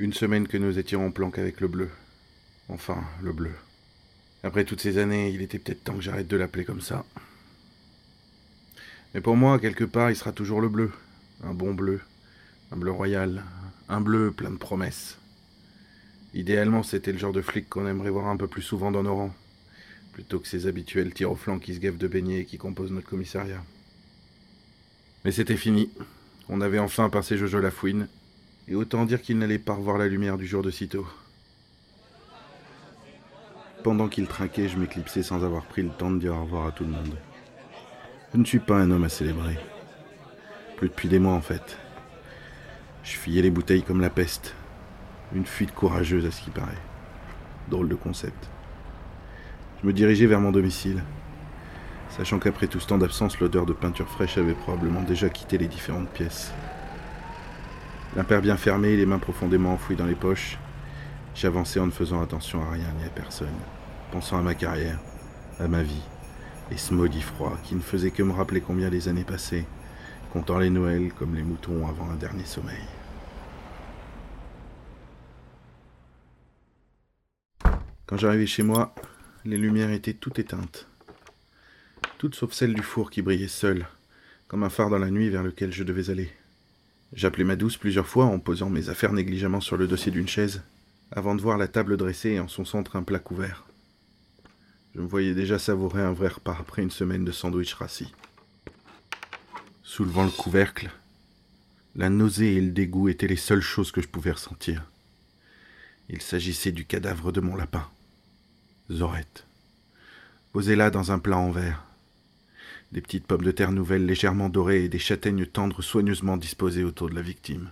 Une semaine que nous étions en planque avec le bleu. Enfin, le bleu. Après toutes ces années, il était peut-être temps que j'arrête de l'appeler comme ça. Mais pour moi, quelque part, il sera toujours le bleu. Un bon bleu. Un bleu royal. Un bleu plein de promesses. Idéalement, c'était le genre de flic qu'on aimerait voir un peu plus souvent dans nos rangs. Plutôt que ces habituels tirs au flanc qui se gavent de beignets et qui composent notre commissariat. Mais c'était fini. On avait enfin passé Jojo la fouine. Et autant dire qu'il n'allait pas revoir la lumière du jour de sitôt. Pendant qu'il trinquait, je m'éclipsais sans avoir pris le temps de dire au revoir à tout le monde. Je ne suis pas un homme à célébrer. Plus depuis des mois en fait. Je fuyais les bouteilles comme la peste. Une fuite courageuse à ce qui paraît. Drôle de concept. Je me dirigeais vers mon domicile, sachant qu'après tout ce temps d'absence, l'odeur de peinture fraîche avait probablement déjà quitté les différentes pièces. L'impair bien fermé, les mains profondément enfouies dans les poches, j'avançais en ne faisant attention à rien ni à personne, pensant à ma carrière, à ma vie, et ce maudit froid qui ne faisait que me rappeler combien les années passaient, comptant les Noëls comme les moutons avant un dernier sommeil. Quand j'arrivais chez moi, les lumières étaient toutes éteintes. Toutes sauf celle du four qui brillait seule, comme un phare dans la nuit vers lequel je devais aller. J'appelais ma douce plusieurs fois en posant mes affaires négligemment sur le dossier d'une chaise, avant de voir la table dressée et en son centre un plat couvert. Je me voyais déjà savourer un vrai repas après une semaine de sandwich rassis. Soulevant le couvercle, la nausée et le dégoût étaient les seules choses que je pouvais ressentir. Il s'agissait du cadavre de mon lapin. Zorette. Posée là dans un plat en verre. Des petites pommes de terre nouvelles légèrement dorées et des châtaignes tendres soigneusement disposées autour de la victime.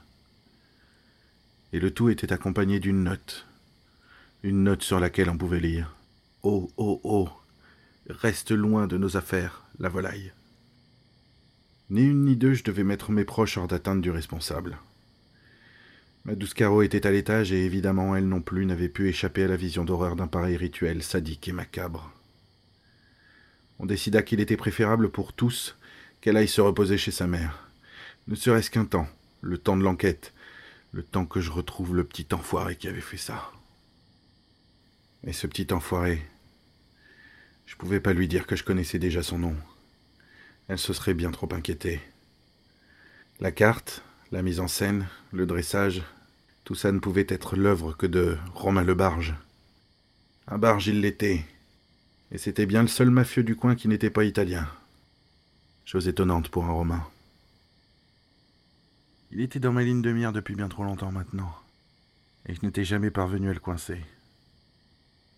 Et le tout était accompagné d'une note. Une note sur laquelle on pouvait lire. Oh, oh, oh. Reste loin de nos affaires, la volaille. Ni une ni deux, je devais mettre mes proches hors d'atteinte du responsable. Ma douce était à l'étage et évidemment elle non plus n'avait pu échapper à la vision d'horreur d'un pareil rituel sadique et macabre. On décida qu'il était préférable pour tous qu'elle aille se reposer chez sa mère. Ne serait-ce qu'un temps, le temps de l'enquête, le temps que je retrouve le petit enfoiré qui avait fait ça. Mais ce petit enfoiré, je pouvais pas lui dire que je connaissais déjà son nom. Elle se serait bien trop inquiétée. La carte, la mise en scène, le dressage, tout ça ne pouvait être l'œuvre que de Romain le Barge. Un barge il l'était, et c'était bien le seul mafieux du coin qui n'était pas italien. Chose étonnante pour un Romain. Il était dans ma ligne de mire depuis bien trop longtemps maintenant, et je n'étais jamais parvenu à le coincer.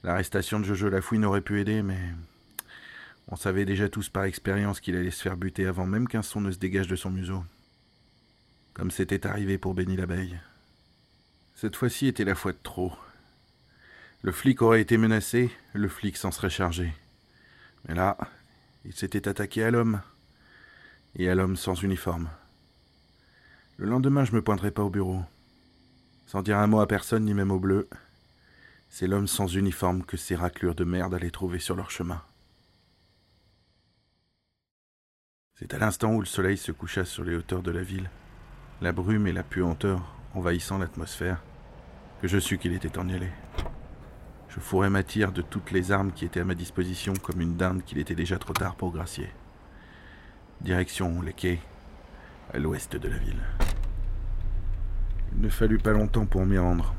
L'arrestation de Jojo Lafouine aurait pu aider, mais on savait déjà tous par expérience qu'il allait se faire buter avant même qu'un son ne se dégage de son museau. Comme c'était arrivé pour Béni l'abeille. Cette fois-ci était la fois de trop. Le flic aurait été menacé, le flic s'en serait chargé. Mais là, il s'était attaqué à l'homme, et à l'homme sans uniforme. Le lendemain, je me pointerai pas au bureau. Sans dire un mot à personne, ni même au bleu. C'est l'homme sans uniforme que ces raclures de merde allaient trouver sur leur chemin. C'est à l'instant où le soleil se coucha sur les hauteurs de la ville, la brume et la puanteur envahissant l'atmosphère, que je sus qu'il était d'y aller. Je fourrais ma tire de toutes les armes qui étaient à ma disposition comme une dinde qu'il était déjà trop tard pour gracier. Direction les quais, à l'ouest de la ville. Il ne fallut pas longtemps pour m'y rendre.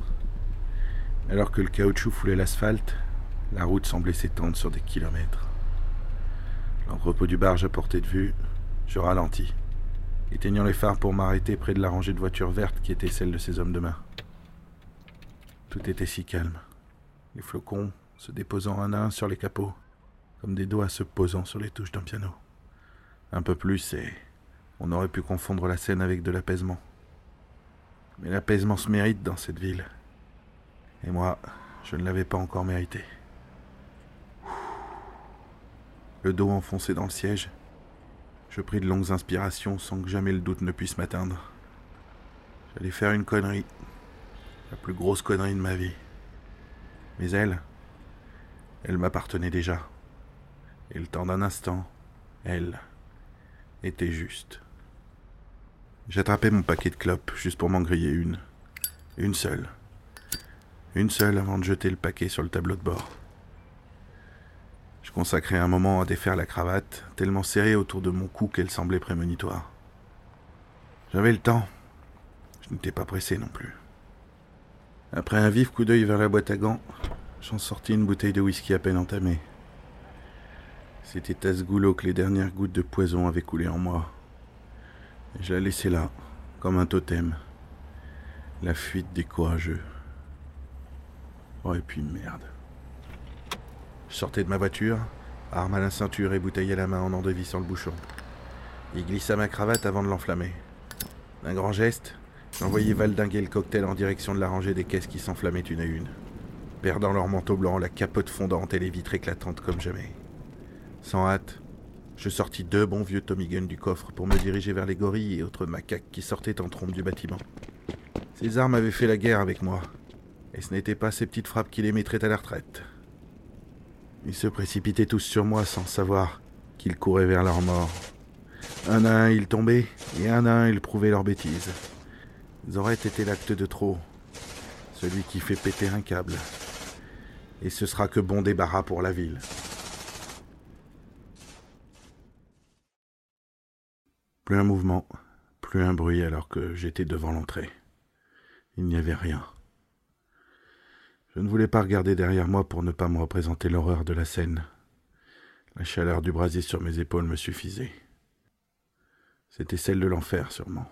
Alors que le caoutchouc foulait l'asphalte, la route semblait s'étendre sur des kilomètres. L'entrepôt du barge à portée de vue, je ralentis, éteignant les phares pour m'arrêter près de la rangée de voitures vertes qui était celle de ces hommes de main. Tout était si calme. Les flocons se déposant un à un sur les capots, comme des doigts se posant sur les touches d'un piano. Un peu plus et on aurait pu confondre la scène avec de l'apaisement. Mais l'apaisement se mérite dans cette ville. Et moi, je ne l'avais pas encore mérité. Le dos enfoncé dans le siège, je pris de longues inspirations sans que jamais le doute ne puisse m'atteindre. J'allais faire une connerie, la plus grosse connerie de ma vie. Mais elle, elle m'appartenait déjà. Et le temps d'un instant, elle était juste. J'attrapais mon paquet de clopes juste pour m'en griller une. Une seule. Une seule avant de jeter le paquet sur le tableau de bord. Je consacrais un moment à défaire la cravate, tellement serrée autour de mon cou qu'elle semblait prémonitoire. J'avais le temps. Je n'étais pas pressé non plus. Après un vif coup d'œil vers la boîte à gants, j'en sortis une bouteille de whisky à peine entamée. C'était à ce goulot que les dernières gouttes de poison avaient coulé en moi. Et je la laissais là, comme un totem. La fuite des courageux. Oh, et puis merde. Je sortais de ma voiture, arme à la ceinture et bouteille à la main en endevis le bouchon. Il glissa ma cravate avant de l'enflammer. D'un grand geste, j'envoyais valdinguer le cocktail en direction de la rangée des caisses qui s'enflammaient une à une, perdant leur manteau blanc, la capote fondante et les vitres éclatantes comme jamais. Sans hâte, je sortis deux bons vieux Tommy Gun du coffre pour me diriger vers les gorilles et autres macaques qui sortaient en trompe du bâtiment. Ces armes avaient fait la guerre avec moi, et ce n'était pas ces petites frappes qui les mettraient à la retraite. Ils se précipitaient tous sur moi sans savoir qu'ils couraient vers leur mort. Un à un, ils tombaient, et un à un, ils prouvaient leur bêtise. aurait été l'acte de trop, celui qui fait péter un câble. Et ce sera que bon débarras pour la ville. Plus un mouvement, plus un bruit alors que j'étais devant l'entrée. Il n'y avait rien. Je ne voulais pas regarder derrière moi pour ne pas me représenter l'horreur de la scène. La chaleur du brasier sur mes épaules me suffisait. C'était celle de l'enfer, sûrement.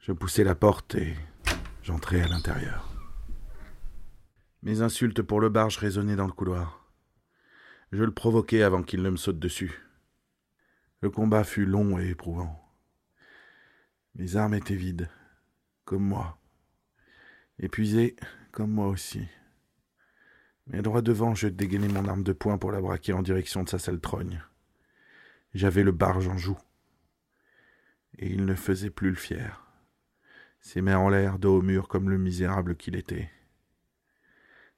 Je poussai la porte et j'entrai à l'intérieur. Mes insultes pour le barge résonnaient dans le couloir. Je le provoquai avant qu'il ne me saute dessus. Le combat fut long et éprouvant. Mes armes étaient vides, comme moi épuisé comme moi aussi. Mais droit devant, je dégainai mon arme de poing pour la braquer en direction de sa sale trogne. J'avais le barge en joue. Et il ne faisait plus le fier. Ses mains en l'air, dos au mur comme le misérable qu'il était.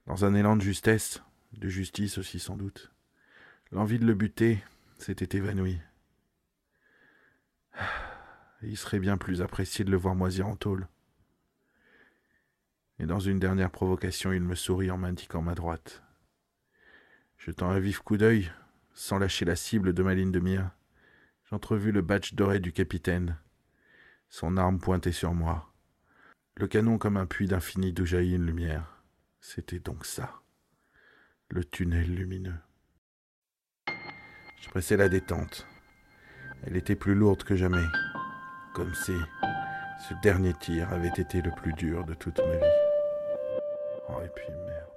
Dans un élan de justesse, de justice aussi sans doute, l'envie de le buter s'était évanouie. Il serait bien plus apprécié de le voir moisir en tôle et dans une dernière provocation, il me sourit en m'indiquant ma droite. Jetant un vif coup d'œil, sans lâcher la cible de ma ligne de mire, j'entrevis le badge doré du capitaine, son arme pointée sur moi, le canon comme un puits d'infini d'où jaillit une lumière. C'était donc ça, le tunnel lumineux. Je pressais la détente. Elle était plus lourde que jamais, comme si ce dernier tir avait été le plus dur de toute ma vie. Oh, et puis merde.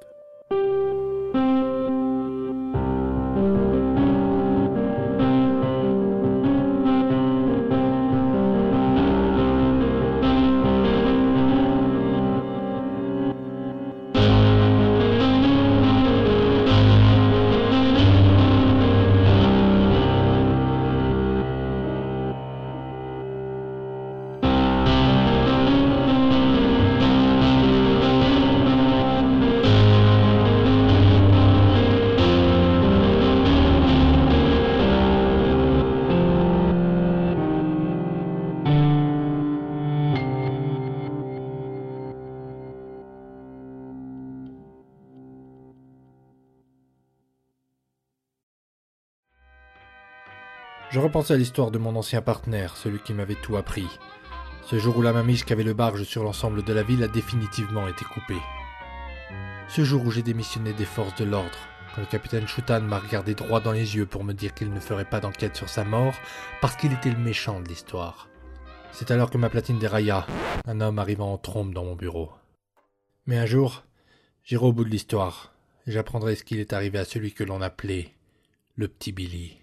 Je repensais à l'histoire de mon ancien partenaire, celui qui m'avait tout appris. Ce jour où la mamiche qui avait le barge sur l'ensemble de la ville a définitivement été coupée. Ce jour où j'ai démissionné des forces de l'ordre, quand le capitaine Shutan m'a regardé droit dans les yeux pour me dire qu'il ne ferait pas d'enquête sur sa mort parce qu'il était le méchant de l'histoire. C'est alors que ma platine dérailla, un homme arrivant en trombe dans mon bureau. Mais un jour, j'irai au bout de l'histoire, et j'apprendrai ce qu'il est arrivé à celui que l'on appelait le petit Billy.